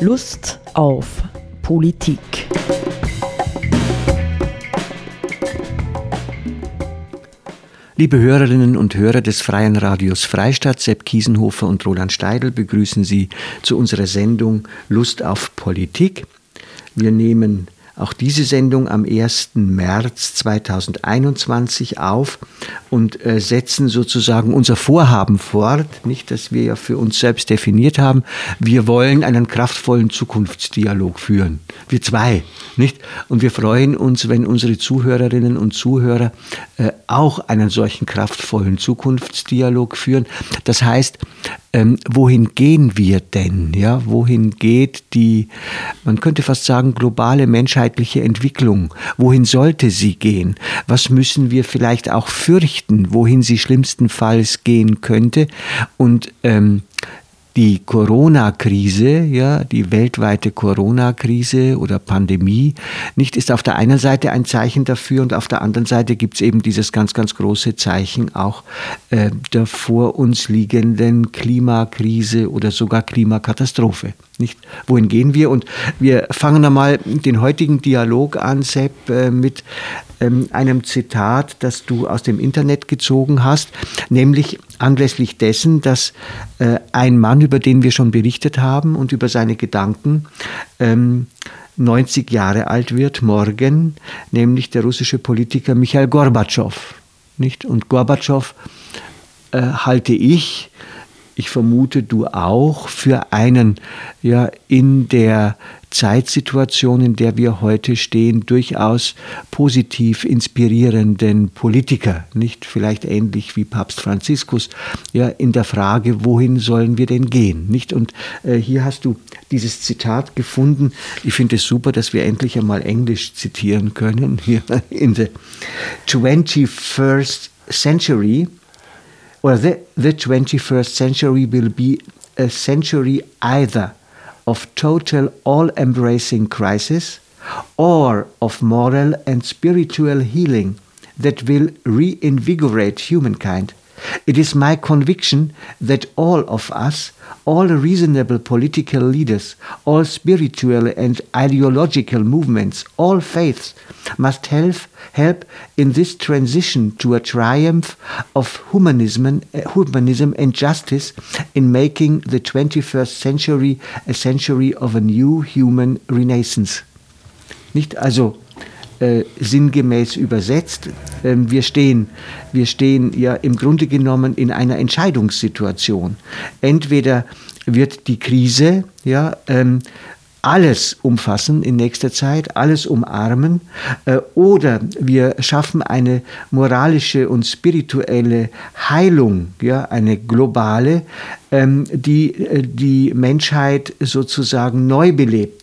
Lust auf Politik. Liebe Hörerinnen und Hörer des Freien Radios Freistadt, Sepp Kiesenhofer und Roland Steidl begrüßen Sie zu unserer Sendung Lust auf Politik. Wir nehmen auch diese Sendung am 1. März 2021 auf und äh, setzen sozusagen unser Vorhaben fort, nicht, dass wir ja für uns selbst definiert haben. Wir wollen einen kraftvollen Zukunftsdialog führen. Wir zwei, nicht? Und wir freuen uns, wenn unsere Zuhörerinnen und Zuhörer äh, auch einen solchen kraftvollen Zukunftsdialog führen. Das heißt, ähm, wohin gehen wir denn? Ja, wohin geht die, man könnte fast sagen, globale menschheitliche Entwicklung? Wohin sollte sie gehen? Was müssen wir vielleicht auch fürchten, wohin sie schlimmstenfalls gehen könnte? Und ähm, die Corona-Krise, ja, die weltweite Corona-Krise oder Pandemie, nicht ist auf der einen Seite ein Zeichen dafür und auf der anderen Seite gibt es eben dieses ganz, ganz große Zeichen auch äh, der vor uns liegenden Klimakrise oder sogar Klimakatastrophe. Nicht? Wohin gehen wir? Und wir fangen einmal den heutigen Dialog an, Sepp, äh, mit ähm, einem Zitat, das du aus dem Internet gezogen hast, nämlich anlässlich dessen, dass äh, ein Mann, über den wir schon berichtet haben und über seine Gedanken, 90 ähm, Jahre alt wird morgen, nämlich der russische Politiker Michael Gorbatschow. Nicht? Und Gorbatschow äh, halte ich ich vermute du auch, für einen ja in der Zeitsituation, in der wir heute stehen, durchaus positiv inspirierenden Politiker, nicht vielleicht ähnlich wie Papst Franziskus, ja in der Frage, wohin sollen wir denn gehen, nicht? Und äh, hier hast du dieses Zitat gefunden. Ich finde es super, dass wir endlich einmal Englisch zitieren können. Hier in the 21st century well, the, the 21st century will be a century either of total all embracing crisis or of moral and spiritual healing that will reinvigorate humankind. It is my conviction that all of us, all reasonable political leaders, all spiritual and ideological movements, all faiths, must help, help in this transition to a triumph of humanism, uh, humanism and justice in making the 21st century a century of a new human renaissance. Nicht also äh, sinngemäß übersetzt. Ähm, wir, stehen, wir stehen ja im Grunde genommen in einer Entscheidungssituation. Entweder wird die Krise ja, ähm, alles umfassen in nächster Zeit, alles umarmen, äh, oder wir schaffen eine moralische und spirituelle Heilung, ja, eine globale, ähm, die äh, die Menschheit sozusagen neu belebt.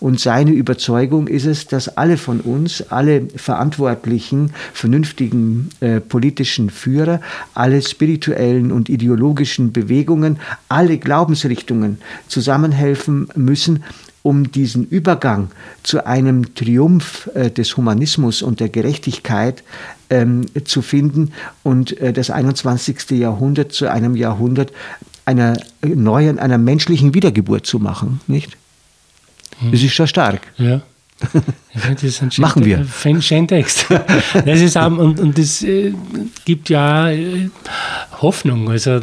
Und seine Überzeugung ist es, dass alle von uns, alle verantwortlichen, vernünftigen äh, politischen Führer, alle spirituellen und ideologischen Bewegungen, alle Glaubensrichtungen zusammenhelfen müssen, um diesen Übergang zu einem Triumph äh, des Humanismus und der Gerechtigkeit ähm, zu finden und äh, das 21. Jahrhundert zu einem Jahrhundert einer neuen, einer menschlichen Wiedergeburt zu machen, nicht? Das ist schon stark. Ja. das ist ein Machen wir. Ein Scheintext. Das ist auch, und, und das äh, gibt ja äh, Hoffnung. Also, äh,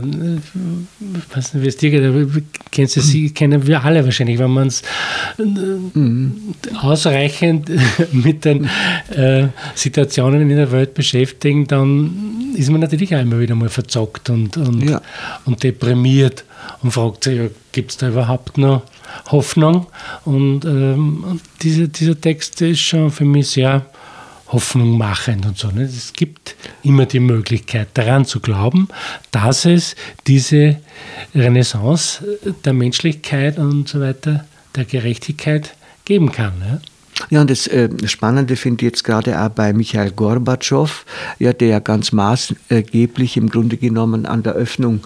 weiß nicht, wie es dir geht, aber kennst du sie, kennen wir alle wahrscheinlich, wenn man es mhm. ausreichend mit den äh, Situationen in der Welt beschäftigen, dann ist man natürlich auch immer wieder mal verzockt und, und, ja. und deprimiert und fragt sich, ja, gibt es da überhaupt noch Hoffnung. Und ähm, diese, dieser Text ist schon für mich sehr hoffnungmachend und so. Ne? Es gibt immer die Möglichkeit, daran zu glauben, dass es diese Renaissance der Menschlichkeit und so weiter, der Gerechtigkeit geben kann. Ja? Ja, und das äh, Spannende finde ich jetzt gerade auch bei Michael Gorbatschow, ja, der ja ganz maßgeblich im Grunde genommen an der Öffnung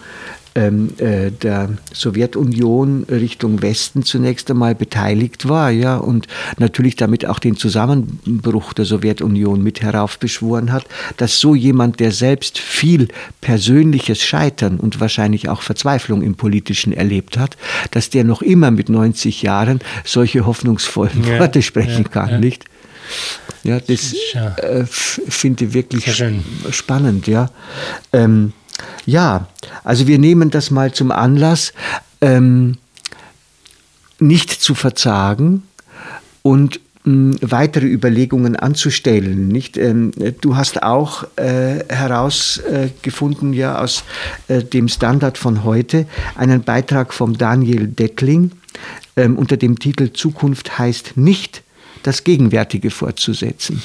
der Sowjetunion Richtung Westen zunächst einmal beteiligt war, ja, und natürlich damit auch den Zusammenbruch der Sowjetunion mit heraufbeschworen hat, dass so jemand, der selbst viel persönliches Scheitern und wahrscheinlich auch Verzweiflung im Politischen erlebt hat, dass der noch immer mit 90 Jahren solche hoffnungsvollen ja, Worte sprechen ja, kann, ja. nicht? Ja, das äh, finde ich wirklich spannend, ja. Ähm, ja, also wir nehmen das mal zum Anlass, ähm, nicht zu verzagen und mh, weitere Überlegungen anzustellen. Nicht? Ähm, du hast auch äh, herausgefunden, ja, aus äh, dem Standard von heute, einen Beitrag vom Daniel Dettling ähm, unter dem Titel Zukunft heißt nicht das Gegenwärtige fortzusetzen.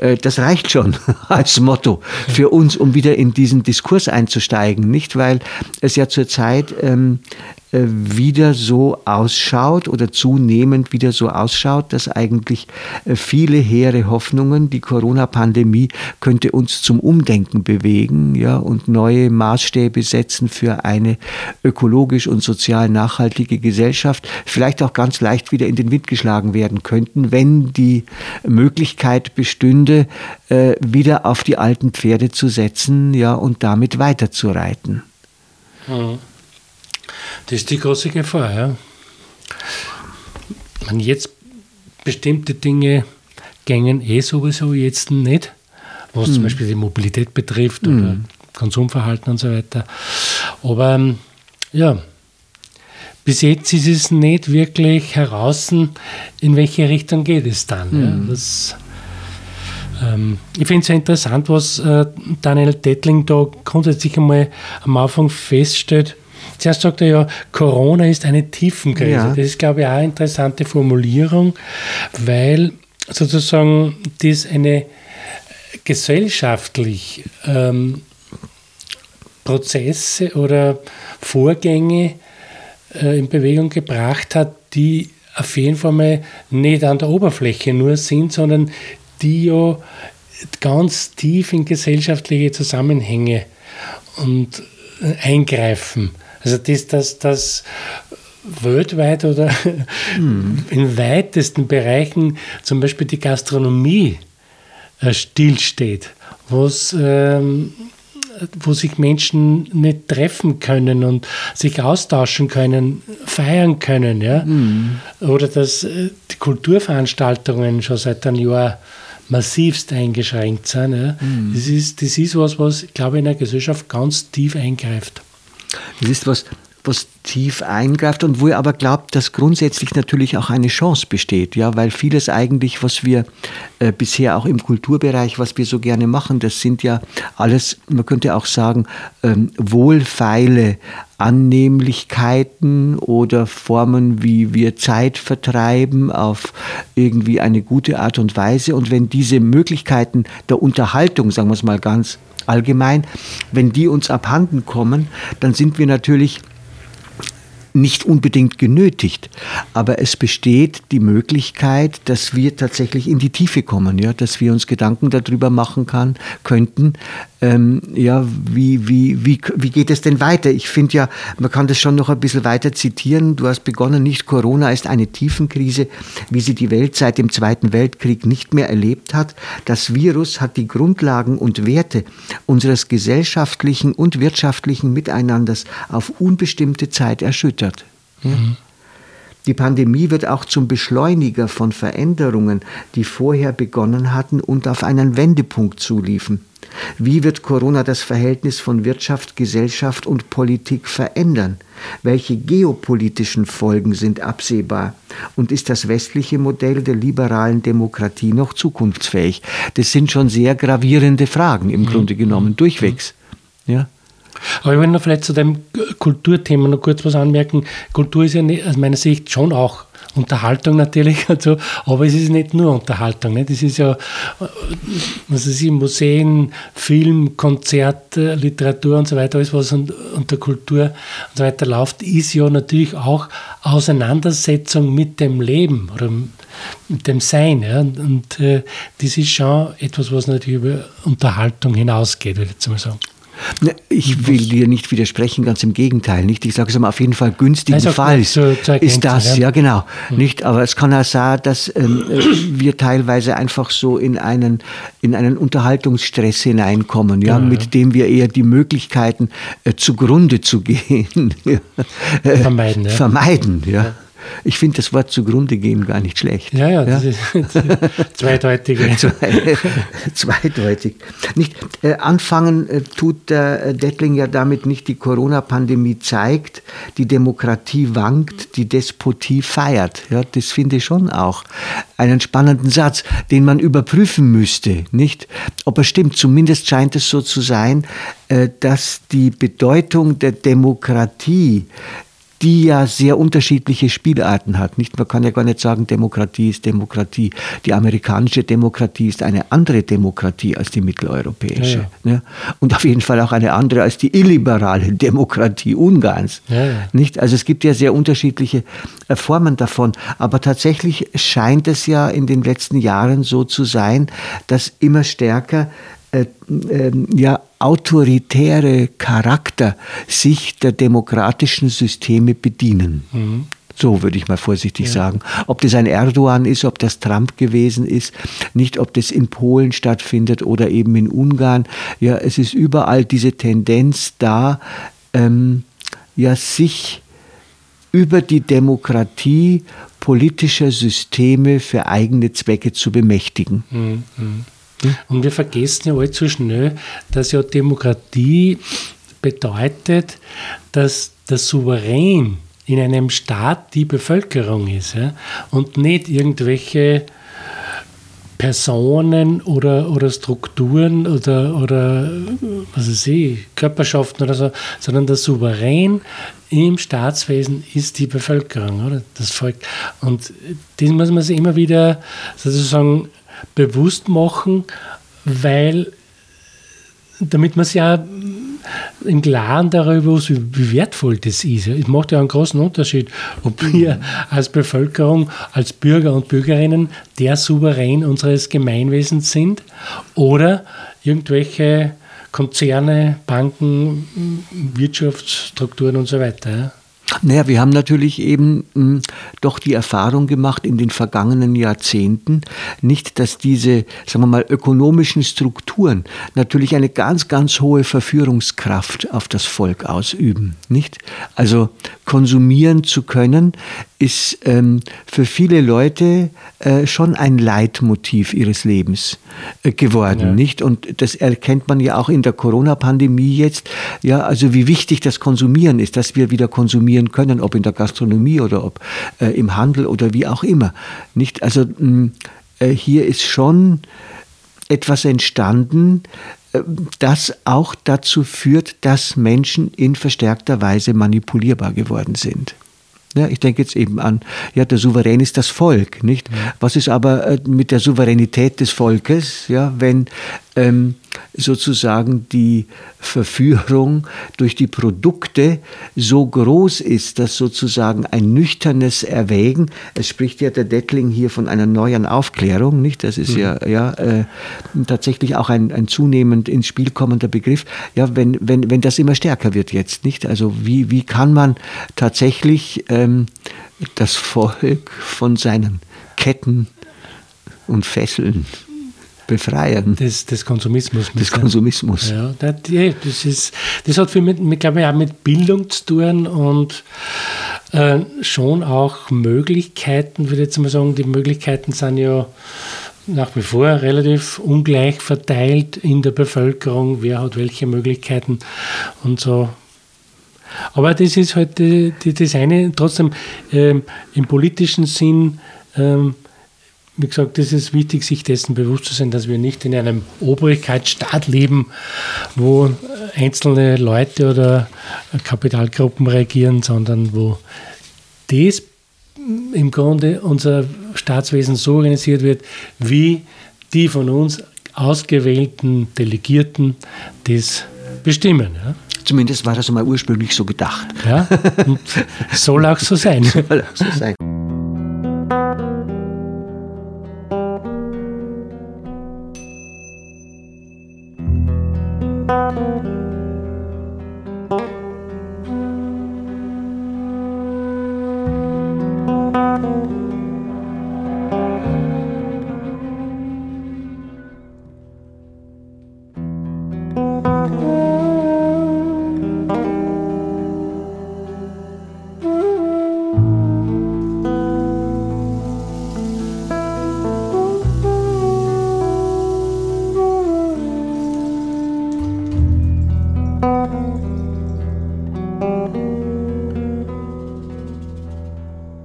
Äh, das reicht schon als Motto für uns, um wieder in diesen Diskurs einzusteigen, nicht? Weil es ja zurzeit ähm, äh, wieder so ausschaut oder zunehmend wieder so ausschaut, dass eigentlich äh, viele hehre Hoffnungen, die Corona-Pandemie könnte uns zum Umdenken bewegen ja, und neue Maßstäbe setzen für eine ökologisch und sozial nachhaltige Gesellschaft, vielleicht auch ganz leicht wieder in den Wind geschlagen werden könnten, wenn die Möglichkeit bestünde, äh, wieder auf die alten Pferde zu setzen ja, und damit weiterzureiten. Mhm. Das ist die große Gefahr. Ja. Man jetzt bestimmte Dinge gängen eh sowieso jetzt nicht, was mhm. zum Beispiel die Mobilität betrifft oder mhm. Konsumverhalten und so weiter. Aber ähm, ja, bis jetzt ist es nicht wirklich heraus, in welche Richtung geht es dann. Mhm. Ja. Das, ähm, ich finde es ja interessant, was äh, Daniel Dettling da grundsätzlich einmal am Anfang feststellt, Zuerst sagt er ja, Corona ist eine Tiefenkrise. Ja. Das ist, glaube ich, auch eine interessante Formulierung, weil sozusagen das eine gesellschaftlich ähm, Prozesse oder Vorgänge äh, in Bewegung gebracht hat, die auf jeden Fall mal nicht an der Oberfläche nur sind, sondern die ja ganz tief in gesellschaftliche Zusammenhänge und äh, eingreifen. Also das, das, das weltweit oder mhm. in weitesten Bereichen zum Beispiel die Gastronomie äh, stillsteht, was, ähm, wo sich Menschen nicht treffen können und sich austauschen können, feiern können. Ja? Mhm. Oder dass äh, die Kulturveranstaltungen schon seit einem Jahr massivst eingeschränkt sind. Ja? Mhm. Das, ist, das ist was, was, glaube ich, in der Gesellschaft ganz tief eingreift. Es ist was, was tief eingreift und wo ihr aber glaubt, dass grundsätzlich natürlich auch eine Chance besteht, ja, weil vieles eigentlich, was wir äh, bisher auch im Kulturbereich, was wir so gerne machen, das sind ja alles, man könnte auch sagen, ähm, wohlfeile Annehmlichkeiten oder Formen, wie wir Zeit vertreiben auf irgendwie eine gute Art und Weise. Und wenn diese Möglichkeiten der Unterhaltung, sagen wir es mal ganz allgemein, wenn die uns abhanden kommen, dann sind wir natürlich nicht unbedingt genötigt, aber es besteht die Möglichkeit, dass wir tatsächlich in die Tiefe kommen, ja, dass wir uns Gedanken darüber machen kann, könnten, ähm, ja, wie, wie, wie, wie geht es denn weiter? Ich finde ja, man kann das schon noch ein bisschen weiter zitieren. Du hast begonnen, nicht Corona ist eine Tiefenkrise, wie sie die Welt seit dem Zweiten Weltkrieg nicht mehr erlebt hat. Das Virus hat die Grundlagen und Werte unseres gesellschaftlichen und wirtschaftlichen Miteinanders auf unbestimmte Zeit erschüttert. Mhm. Die Pandemie wird auch zum Beschleuniger von Veränderungen, die vorher begonnen hatten und auf einen Wendepunkt zuliefen. Wie wird Corona das Verhältnis von Wirtschaft, Gesellschaft und Politik verändern? Welche geopolitischen Folgen sind absehbar? Und ist das westliche Modell der liberalen Demokratie noch zukunftsfähig? Das sind schon sehr gravierende Fragen im mhm. Grunde genommen, durchwegs. Ja. Aber ich will noch vielleicht zu dem Kulturthema noch kurz was anmerken. Kultur ist ja aus meiner Sicht schon auch Unterhaltung natürlich, also, aber es ist nicht nur Unterhaltung. Nicht? Es ist ja, was weiß ich, Museen, Film, Konzert, Literatur und so weiter, alles, was unter Kultur und so weiter läuft, ist ja natürlich auch Auseinandersetzung mit dem Leben oder mit dem Sein. Ja? Und, und äh, das ist schon etwas, was natürlich über Unterhaltung hinausgeht, würde ich jetzt mal sagen. Ne, ich will dir nicht widersprechen, ganz im Gegenteil. Nicht? Ich sage es mal auf jeden Fall günstigenfalls ist das, ja, ja genau. Hm. Nicht, aber es kann auch sein, dass ähm, äh, wir teilweise einfach so in einen, in einen Unterhaltungsstress hineinkommen, ja, ja mit dem wir eher die Möglichkeiten äh, zugrunde zu gehen vermeiden. Ja. Vermeiden, ja. Ich finde das Wort zugrunde gehen gar nicht schlecht. Ja, ja, das ja? ist zweideutige. Zwei, zweideutig. Nicht, äh, anfangen äh, tut der äh, Dettling ja damit nicht, die Corona-Pandemie zeigt, die Demokratie wankt, die Despotie feiert. Ja, das finde ich schon auch einen spannenden Satz, den man überprüfen müsste. Nicht, ob er stimmt. Zumindest scheint es so zu sein, äh, dass die Bedeutung der Demokratie die ja sehr unterschiedliche Spielarten hat. Nicht, man kann ja gar nicht sagen, Demokratie ist Demokratie. Die amerikanische Demokratie ist eine andere Demokratie als die mitteleuropäische. Ja, ja. Ne? Und auf jeden Fall auch eine andere als die illiberale Demokratie Ungarns. Ja, nicht? Also es gibt ja sehr unterschiedliche äh, Formen davon. Aber tatsächlich scheint es ja in den letzten Jahren so zu sein, dass immer stärker äh, äh, ja, autoritäre Charakter sich der demokratischen Systeme bedienen. Mhm. So würde ich mal vorsichtig ja. sagen. Ob das ein Erdogan ist, ob das Trump gewesen ist, nicht ob das in Polen stattfindet oder eben in Ungarn. Ja, es ist überall diese Tendenz da, ähm, ja, sich über die Demokratie politischer Systeme für eigene Zwecke zu bemächtigen. Mhm. Mhm. Und wir vergessen ja allzu schnell, dass ja Demokratie bedeutet, dass der Souverän in einem Staat die Bevölkerung ist ja? und nicht irgendwelche Personen oder, oder Strukturen oder, oder was weiß ich, Körperschaften oder so, sondern der Souverän im Staatswesen ist die Bevölkerung, oder? Das Volk. Und das muss man sich immer wieder sozusagen bewusst machen, weil damit man sich ja im Klaren darüber ist, wie wertvoll das ist. Es macht ja einen großen Unterschied, ob wir als Bevölkerung, als Bürger und Bürgerinnen der Souverän unseres Gemeinwesens sind oder irgendwelche Konzerne, Banken, Wirtschaftsstrukturen und so weiter. Naja, wir haben natürlich eben mh, hm, doch die Erfahrung gemacht in den vergangenen Jahrzehnten, nicht, dass diese, sagen wir mal, ökonomischen Strukturen natürlich eine ganz, ganz hohe Verführungskraft auf das Volk ausüben, nicht? Also konsumieren zu können, ist ähm, für viele Leute äh, schon ein Leitmotiv ihres Lebens äh, geworden, ja. nicht? Und das erkennt man ja auch in der Corona-Pandemie jetzt, ja, also wie wichtig das Konsumieren ist, dass wir wieder konsumieren können, ob in der Gastronomie oder ob äh, im Handel oder wie auch immer, nicht? Also mh, hm, äh, hier ist schon etwas entstanden, äh, das auch dazu führt, dass Menschen in verstärkter Weise manipulierbar geworden sind. Ja, ich denke jetzt eben an, ja, der Souverän ist das Volk, nicht? Was ist aber äh, mit der Souveränität des Volkes, ja, wenn ähm, sozusagen die Verführung durch die Produkte so groß ist, dass sozusagen ein nüchternes Erwägen, es spricht ja der Dettling hier von einer neuen Aufklärung, nicht? Das ist mhm. ja, ja äh, tatsächlich auch ein, ein zunehmend ins Spiel kommender Begriff. Ja, wenn, wenn, wenn das immer stärker wird jetzt, nicht? Also wie, wie kann man tatsächlich ähm, das Volk von seinen Ketten und Fesseln befreien. Des, des Konsumismus. Des Konsumismus. Ja, das, ist, das hat viel mit, mit, glaube ich, auch mit Bildung zu tun und äh, schon auch Möglichkeiten, würde ich jetzt mal sagen, die Möglichkeiten sind ja nach wie vor relativ ungleich verteilt in der Bevölkerung, wer hat welche Möglichkeiten und so. Aber das ist halt die, die, das eine, trotzdem äh, im politischen Sinn ähm, wie gesagt, es ist wichtig, sich dessen bewusst zu sein, dass wir nicht in einem Obrigkeitsstaat leben, wo einzelne Leute oder Kapitalgruppen regieren, sondern wo das im Grunde unser Staatswesen so organisiert wird, wie die von uns ausgewählten Delegierten das bestimmen. Ja. Zumindest war das einmal ursprünglich so gedacht. Ja, und soll auch so sein. soll auch so sein.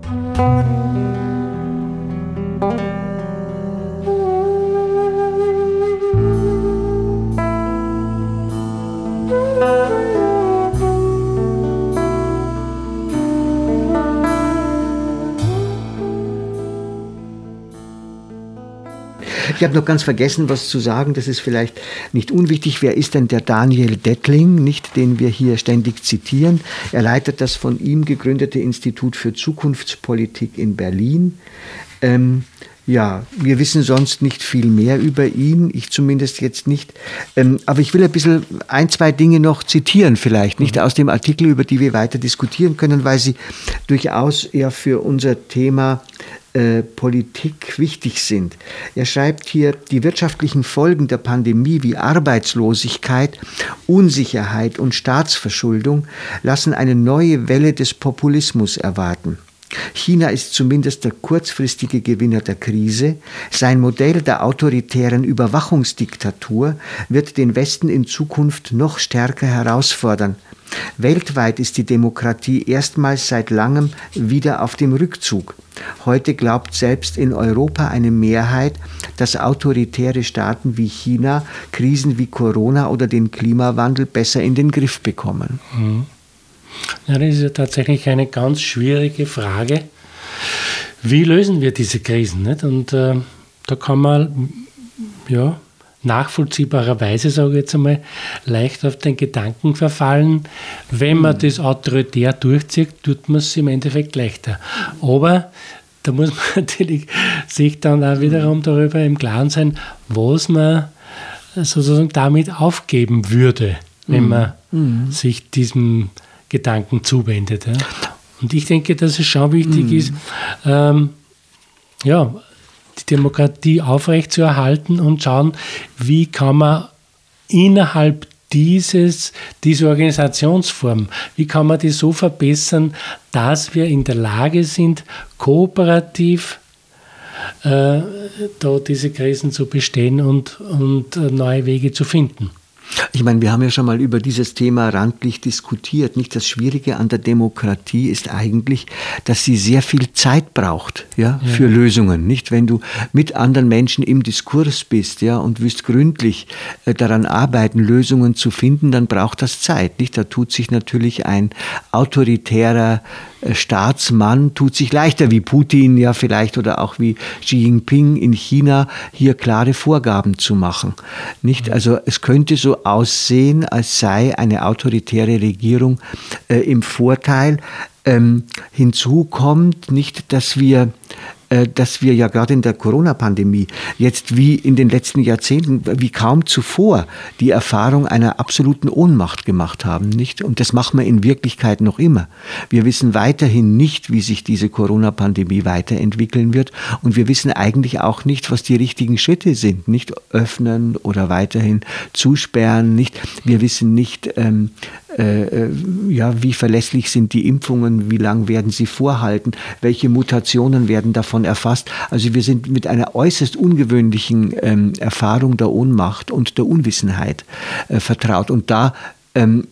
Música Ich habe noch ganz vergessen, was zu sagen. Das ist vielleicht nicht unwichtig. Wer ist denn der Daniel Dettling, nicht den wir hier ständig zitieren? Er leitet das von ihm gegründete Institut für Zukunftspolitik in Berlin. Ähm, ja, wir wissen sonst nicht viel mehr über ihn, ich zumindest jetzt nicht. Ähm, aber ich will ein bisschen ein, zwei Dinge noch zitieren, vielleicht, nicht mhm. aus dem Artikel, über die wir weiter diskutieren können, weil sie durchaus eher für unser Thema äh, Politik wichtig sind. Er schreibt hier, die wirtschaftlichen Folgen der Pandemie wie Arbeitslosigkeit, Unsicherheit und Staatsverschuldung lassen eine neue Welle des Populismus erwarten. China ist zumindest der kurzfristige Gewinner der Krise. Sein Modell der autoritären Überwachungsdiktatur wird den Westen in Zukunft noch stärker herausfordern. Weltweit ist die Demokratie erstmals seit langem wieder auf dem Rückzug. Heute glaubt selbst in Europa eine Mehrheit, dass autoritäre Staaten wie China Krisen wie Corona oder den Klimawandel besser in den Griff bekommen. Mhm. Ja, das ist ja tatsächlich eine ganz schwierige Frage. Wie lösen wir diese Krisen? Nicht? Und äh, da kann man ja, nachvollziehbarerweise, sage ich jetzt einmal, leicht auf den Gedanken verfallen, wenn man das autoritär durchzieht, tut man es im Endeffekt leichter. Aber da muss man natürlich sich dann auch wiederum darüber im Klaren sein, was man sozusagen damit aufgeben würde, wenn mhm. man mhm. sich diesem Gedanken zuwendet. Ja. Und ich denke, dass es schon wichtig mhm. ist, ähm, ja, die Demokratie aufrechtzuerhalten und schauen, wie kann man innerhalb dieses, diese Organisationsform, wie kann man die so verbessern, dass wir in der Lage sind, kooperativ äh, da diese Krisen zu bestehen und, und äh, neue Wege zu finden. Ich meine, wir haben ja schon mal über dieses Thema randlich diskutiert. Nicht das Schwierige an der Demokratie ist eigentlich, dass sie sehr viel Zeit braucht, ja, ja. für Lösungen. Nicht, wenn du mit anderen Menschen im Diskurs bist, ja, und wirst gründlich äh, daran arbeiten, Lösungen zu finden, dann braucht das Zeit. Nicht, da tut sich natürlich ein autoritärer äh, Staatsmann tut sich leichter wie Putin ja vielleicht oder auch wie Xi Jinping in China hier klare Vorgaben zu machen. Nicht? Also es könnte so aussehen, als sei eine autoritäre Regierung äh, im Vorteil. Ähm, hinzu kommt nicht, dass wir dass wir ja gerade in der Corona-Pandemie jetzt wie in den letzten Jahrzehnten, wie kaum zuvor, die Erfahrung einer absoluten Ohnmacht gemacht haben, nicht? Und das machen wir in Wirklichkeit noch immer. Wir wissen weiterhin nicht, wie sich diese Corona-Pandemie weiterentwickeln wird. Und wir wissen eigentlich auch nicht, was die richtigen Schritte sind. Nicht öffnen oder weiterhin zusperren, nicht? Wir wissen nicht, ähm, äh, äh, ja, wie verlässlich sind die Impfungen, wie lang werden sie vorhalten, welche Mutationen werden davon erfasst. Also wir sind mit einer äußerst ungewöhnlichen ähm, Erfahrung der Ohnmacht und der Unwissenheit äh, vertraut. Und da ähm, äh,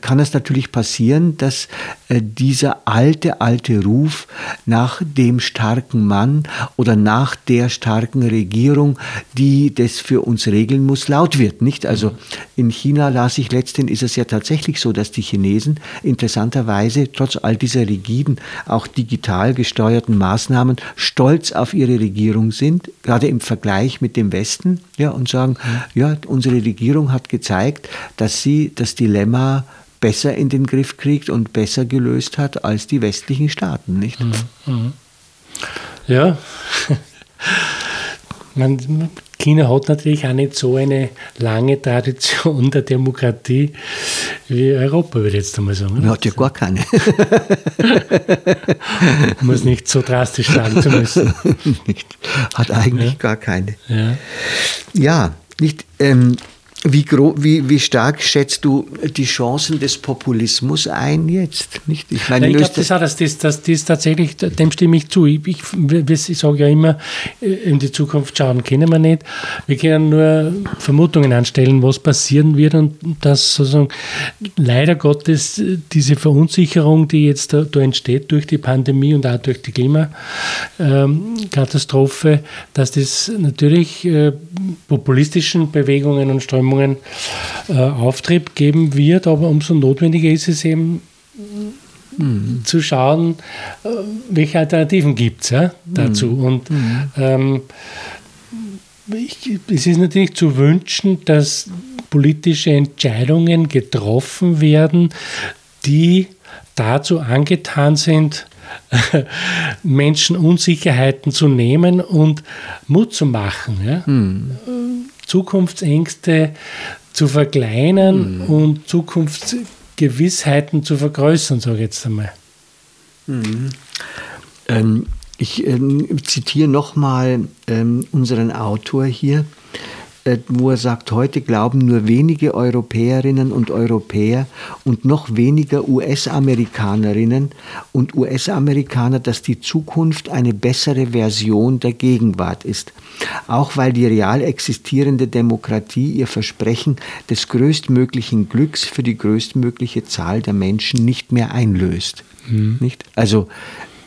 kann es natürlich passieren, dass äh, dieser alte, alte Ruf nach dem starken Mann oder nach der starken Regierung, die das für uns regeln muss, laut wird. Nicht? Also in China las ich letztendlich, ist es ja tatsächlich so, dass die Chinesen interessanterweise trotz all dieser rigiden, auch digital gesteuerten Maßnahmen stolz auf ihre Regierung sind, gerade im Vergleich mit dem Westen, ja, und sagen, ja, unsere Regierung hat gezeigt, dass sie das Dilemma besser in den Griff kriegt und besser gelöst hat als die westlichen Staaten, nicht? Mhm. mhm. Ja. Man, China hat natürlich auch nicht so eine lange Tradition der Demokratie wie Europa, würde ich jetzt einmal sagen. Ja, hat ja gar keine. Muss nicht so drastisch sagen zu müssen. nicht. Hat eigentlich ja. gar keine. Ja, ja nicht. Ähm, wie, wie, wie, stark schätzt du die Chancen des Populismus ein jetzt? Nicht? Ich, meine, ja, ich glaube, das, das, das, das, das tatsächlich, dem stimme ich zu. Ich, ich, ich sage ja immer, äh, in die Zukunft schauen können wir nicht. Wir können nur Vermutungen anstellen, was passieren wird und dass sozusagen leider Gottes diese Verunsicherung, die jetzt da, da entsteht durch die Pandemie und auch durch die Klimakatastrophe, dass das natürlich äh, populistischen Bewegungen und Strömungen Strömungen äh, Auftrieb geben wird, aber umso notwendiger ist es eben, mhm. zu schauen, äh, welche Alternativen gibt es ja, dazu. Mhm. Und mhm. ähm, es ist natürlich zu wünschen, dass politische Entscheidungen getroffen werden, die dazu angetan sind, Menschen Unsicherheiten zu nehmen und Mut zu machen. Ja? Hm. Zukunftsängste zu verkleinern hm. und Zukunftsgewissheiten zu vergrößern, sage ich jetzt einmal. Hm. Ähm, ich ähm, zitiere nochmal ähm, unseren Autor hier. Äh, wo er sagt, heute glauben nur wenige Europäerinnen und Europäer und noch weniger US-Amerikanerinnen und US-Amerikaner, dass die Zukunft eine bessere Version der Gegenwart ist. Auch weil die real existierende Demokratie ihr Versprechen des größtmöglichen Glücks für die größtmögliche Zahl der Menschen nicht mehr einlöst. Mhm. Nicht? Also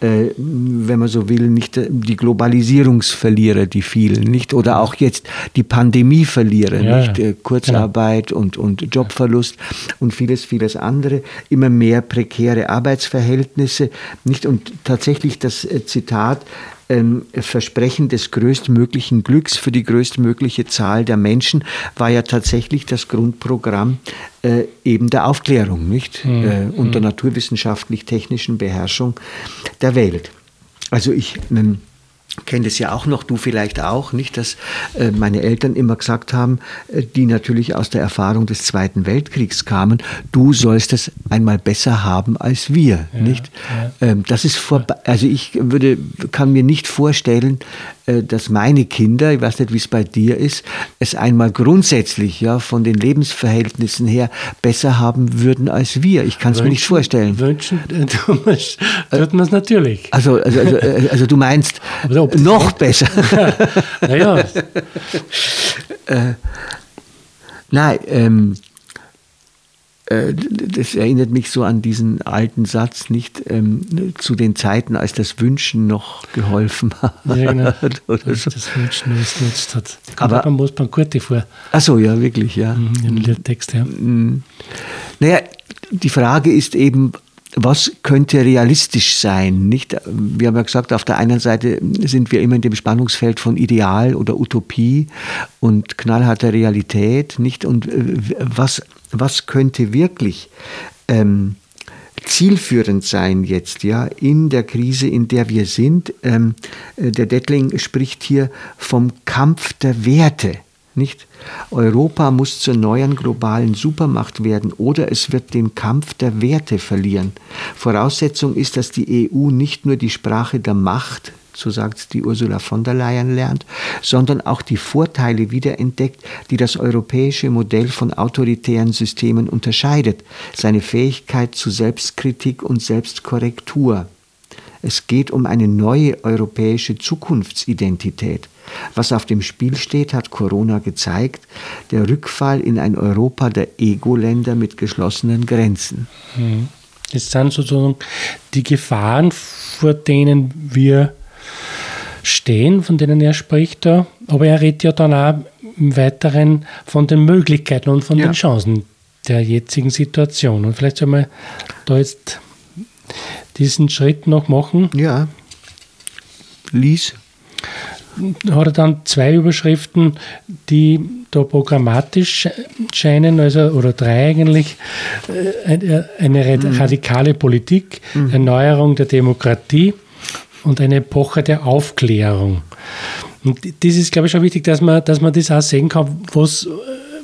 wenn man so will, nicht die Globalisierungsverlierer, die vielen, nicht? Oder auch jetzt die Pandemieverlierer, ja, nicht? Äh, Kurzarbeit genau. und, und Jobverlust und vieles, vieles andere. Immer mehr prekäre Arbeitsverhältnisse, nicht? Und tatsächlich das äh, Zitat, ähm, Versprechen des größtmöglichen Glücks für die größtmögliche Zahl der Menschen war ja tatsächlich das Grundprogramm äh, eben der Aufklärung, nicht? Mhm. Äh, unter mhm. naturwissenschaftlich-technischen Beherrschung der Welt. Also ich ähm, kenne das ja auch noch, du vielleicht auch, nicht, dass äh, meine Eltern immer gesagt haben, äh, die natürlich aus der Erfahrung des Zweiten Weltkriegs kamen, du sollst es einmal besser haben als wir, ja, nicht? Ja. Ähm, das ist vorbei, also ich würde, kann mir nicht vorstellen, äh, dass meine Kinder, ich weiß nicht, wie es bei dir ist, es einmal grundsätzlich ja von den Lebensverhältnissen her besser haben würden als wir. Ich kann es mir nicht vorstellen. Wünschen tut man es natürlich. Also, also, also, also, du meinst noch besser. naja. äh, nein, ähm, äh, das erinnert mich so an diesen alten Satz, nicht ähm, zu den Zeiten, als das Wünschen noch geholfen hat. Ja, genau. Oder so. Das Wünschen es nutzt hat. Kommt Aber man muss beim Kurti vor. Ach so, ja, wirklich, ja. Mhm, Im. Text, ja. Mhm. Naja, die Frage ist eben, was könnte realistisch sein? Nicht? Wir haben ja gesagt, auf der einen Seite sind wir immer in dem Spannungsfeld von Ideal oder Utopie und knallharter Realität. Nicht? Und äh, was, was könnte wirklich ähm, zielführend sein jetzt, ja, in der Krise, in der wir sind? Ähm, äh, der Dettling spricht hier vom Kampf der Werte. Nicht? Europa muss zur neuen globalen Supermacht werden oder es wird den Kampf der Werte verlieren. Voraussetzung ist, dass die EU nicht nur die Sprache der Macht, so sagt die Ursula von der Leyen, lernt, sondern auch die Vorteile wiederentdeckt, die das europäische Modell von autoritären Systemen unterscheidet, seine Fähigkeit zu Selbstkritik und Selbstkorrektur. Es geht um eine neue europäische Zukunftsidentität. Was auf dem Spiel steht, hat Corona gezeigt, der Rückfall in ein Europa der Ego-Länder mit geschlossenen Grenzen. Das sind sozusagen die Gefahren, vor denen wir stehen, von denen er spricht. Aber er redet ja dann auch im Weiteren von den Möglichkeiten und von ja. den Chancen der jetzigen Situation. Und vielleicht soll man da jetzt diesen Schritt noch machen. Ja. Lies hat er dann zwei Überschriften, die da programmatisch scheinen, also, oder drei eigentlich. Äh, eine mhm. radikale Politik, mhm. Erneuerung der Demokratie und eine Epoche der Aufklärung. Und das ist, glaube ich, schon wichtig, dass man, dass man das auch sehen kann, was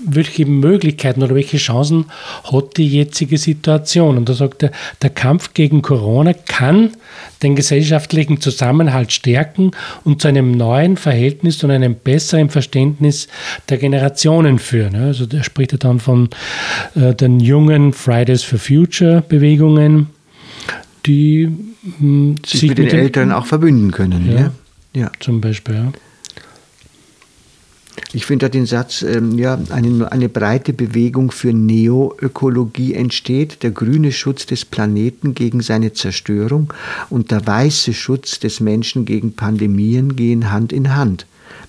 welche Möglichkeiten oder welche Chancen hat die jetzige Situation? Und da sagt er, der Kampf gegen Corona kann den gesellschaftlichen Zusammenhalt stärken und zu einem neuen Verhältnis und einem besseren Verständnis der Generationen führen. Also da spricht er dann von äh, den jungen Fridays for Future Bewegungen, die hm, sich, sich mit den, den Eltern auch verbünden können. Ja, ja. ja. Zum Beispiel, ja. Ich finde da den Satz, ähm, ja, eine, eine breite Bewegung für Neoökologie entsteht, der grüne Schutz des Planeten gegen seine Zerstörung und der weiße Schutz des Menschen gegen Pandemien gehen Hand in Hand.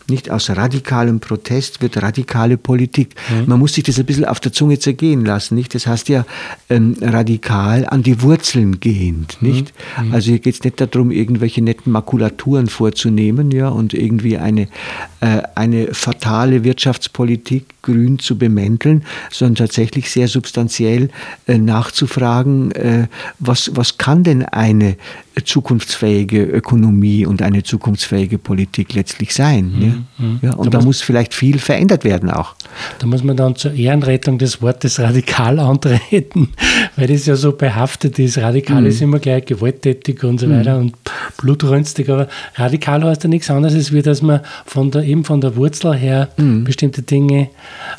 Nicht aus radikalem Protest wird radikale Politik. Mhm. Man muss sich das ein bisschen auf der Zunge zergehen lassen. Nicht? Das heißt ja ähm, radikal an die Wurzeln gehend. Mhm. Nicht? Mhm. Also hier geht es nicht darum, irgendwelche netten Makulaturen vorzunehmen ja, und irgendwie eine, äh, eine fatale Wirtschaftspolitik grün zu bemänteln, sondern tatsächlich sehr substanziell äh, nachzufragen, äh, was, was kann denn eine zukunftsfähige Ökonomie und eine zukunftsfähige Politik letztlich sein. Mhm. Ja? Mhm. Und da, da muss vielleicht viel verändert werden auch. Da muss man dann zur Ehrenrettung des Wortes radikal antreten, weil das ja so behaftet ist. Radikal mhm. ist immer gleich gewalttätig und so weiter mhm. und blutrünstig, aber radikal heißt ja nichts anderes, als wie dass man von der, eben von der Wurzel her mhm. bestimmte Dinge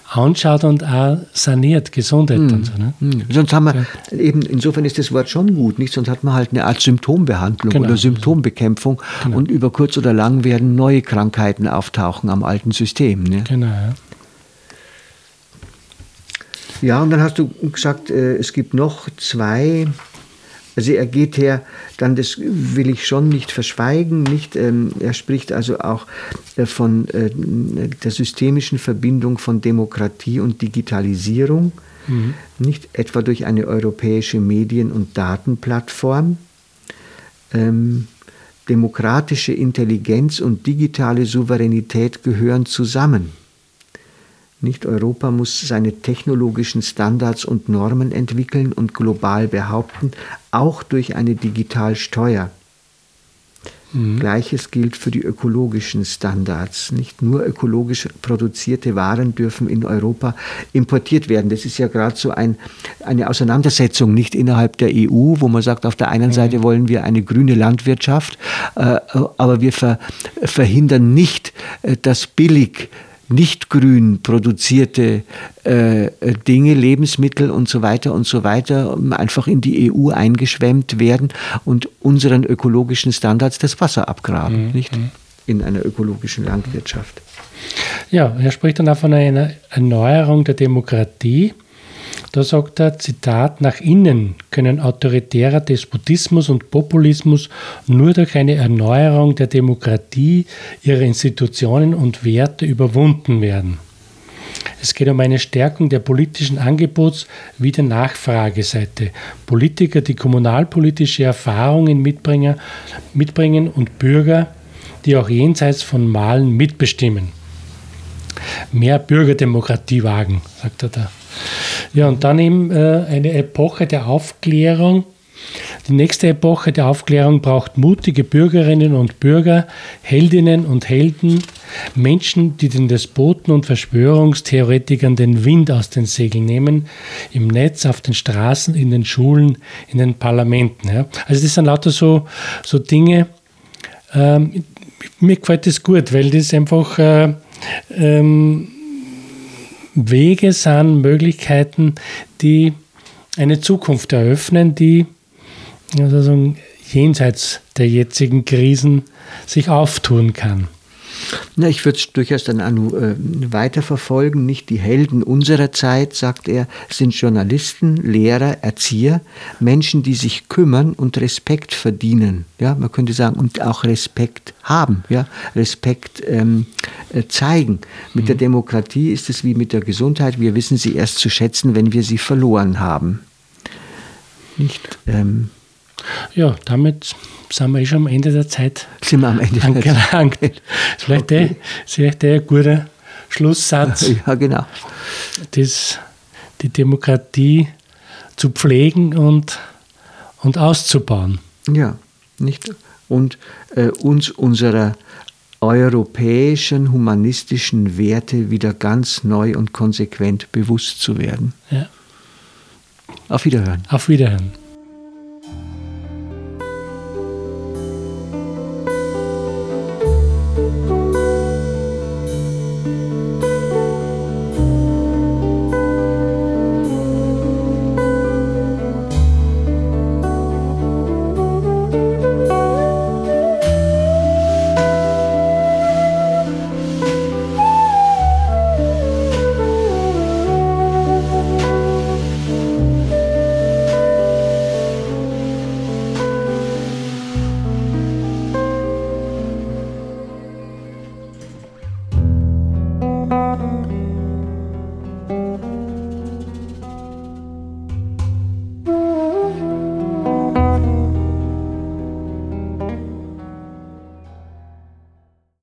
anschaut und auch saniert, gesundet und so. Ne? Sonst haben wir, ja. eben, insofern ist das Wort schon gut, nicht? Sonst hat man halt eine Art Symptombehandlung genau. oder Symptombekämpfung genau. und über kurz oder lang werden neue Krankheiten auftauchen am alten System. Ne? Genau. Ja. Ja, und dann hast du gesagt, äh, es gibt noch zwei. Also er geht her, dann das will ich schon nicht verschweigen, nicht. Ähm, er spricht also auch äh, von äh, der systemischen Verbindung von Demokratie und Digitalisierung, mhm. nicht etwa durch eine europäische Medien- und Datenplattform. Ähm, demokratische Intelligenz und digitale Souveränität gehören zusammen. Nicht Europa muss seine technologischen Standards und Normen entwickeln und global behaupten, auch durch eine Digitalsteuer. Mhm. Gleiches gilt für die ökologischen Standards. Nicht nur ökologisch produzierte Waren dürfen in Europa importiert werden. Das ist ja gerade so ein, eine Auseinandersetzung, nicht innerhalb der EU, wo man sagt, auf der einen mhm. Seite wollen wir eine grüne Landwirtschaft, äh, aber wir ver, verhindern nicht, äh, dass billig nicht grün produzierte äh, Dinge, Lebensmittel und so weiter und so weiter einfach in die EU eingeschwemmt werden und unseren ökologischen Standards das Wasser abgraben, mhm. nicht? Mhm. In einer ökologischen Landwirtschaft. Ja, er spricht dann auch von einer Erneuerung der Demokratie da sagt er, Zitat, nach innen können autoritärer Despotismus und Populismus nur durch eine Erneuerung der Demokratie, ihrer Institutionen und Werte überwunden werden. Es geht um eine Stärkung der politischen Angebots- wie der Nachfrageseite. Politiker, die kommunalpolitische Erfahrungen mitbringen, und Bürger, die auch jenseits von Wahlen mitbestimmen. Mehr Bürgerdemokratie wagen, sagt er da. Ja, und dann eben äh, eine Epoche der Aufklärung. Die nächste Epoche der Aufklärung braucht mutige Bürgerinnen und Bürger, Heldinnen und Helden, Menschen, die den Despoten und Verschwörungstheoretikern den Wind aus den Segeln nehmen, im Netz, auf den Straßen, in den Schulen, in den Parlamenten. Ja. Also das sind lauter so, so Dinge, ähm, mir gefällt das gut, weil das einfach äh, ähm, Wege sind, Möglichkeiten, die eine Zukunft eröffnen, die also jenseits der jetzigen Krisen sich auftun kann. Na, ich würde es durchaus dann auch äh, weiterverfolgen. Nicht die Helden unserer Zeit, sagt er, sind Journalisten, Lehrer, Erzieher, Menschen, die sich kümmern und Respekt verdienen. Ja, man könnte sagen, und auch Respekt haben, ja, Respekt ähm, äh, zeigen. Mit mhm. der Demokratie ist es wie mit der Gesundheit. Wir wissen sie erst zu schätzen, wenn wir sie verloren haben. Nicht? Ähm, ja, damit sind wir eh schon am Ende der Zeit sind wir am Ende angelangt. vielleicht, okay. der, vielleicht der ein guter Schlusssatz. Ja, genau. Das, die Demokratie zu pflegen und, und auszubauen. Ja, nicht? Und äh, uns unserer europäischen humanistischen Werte wieder ganz neu und konsequent bewusst zu werden. Ja. Auf Wiederhören. Auf Wiederhören.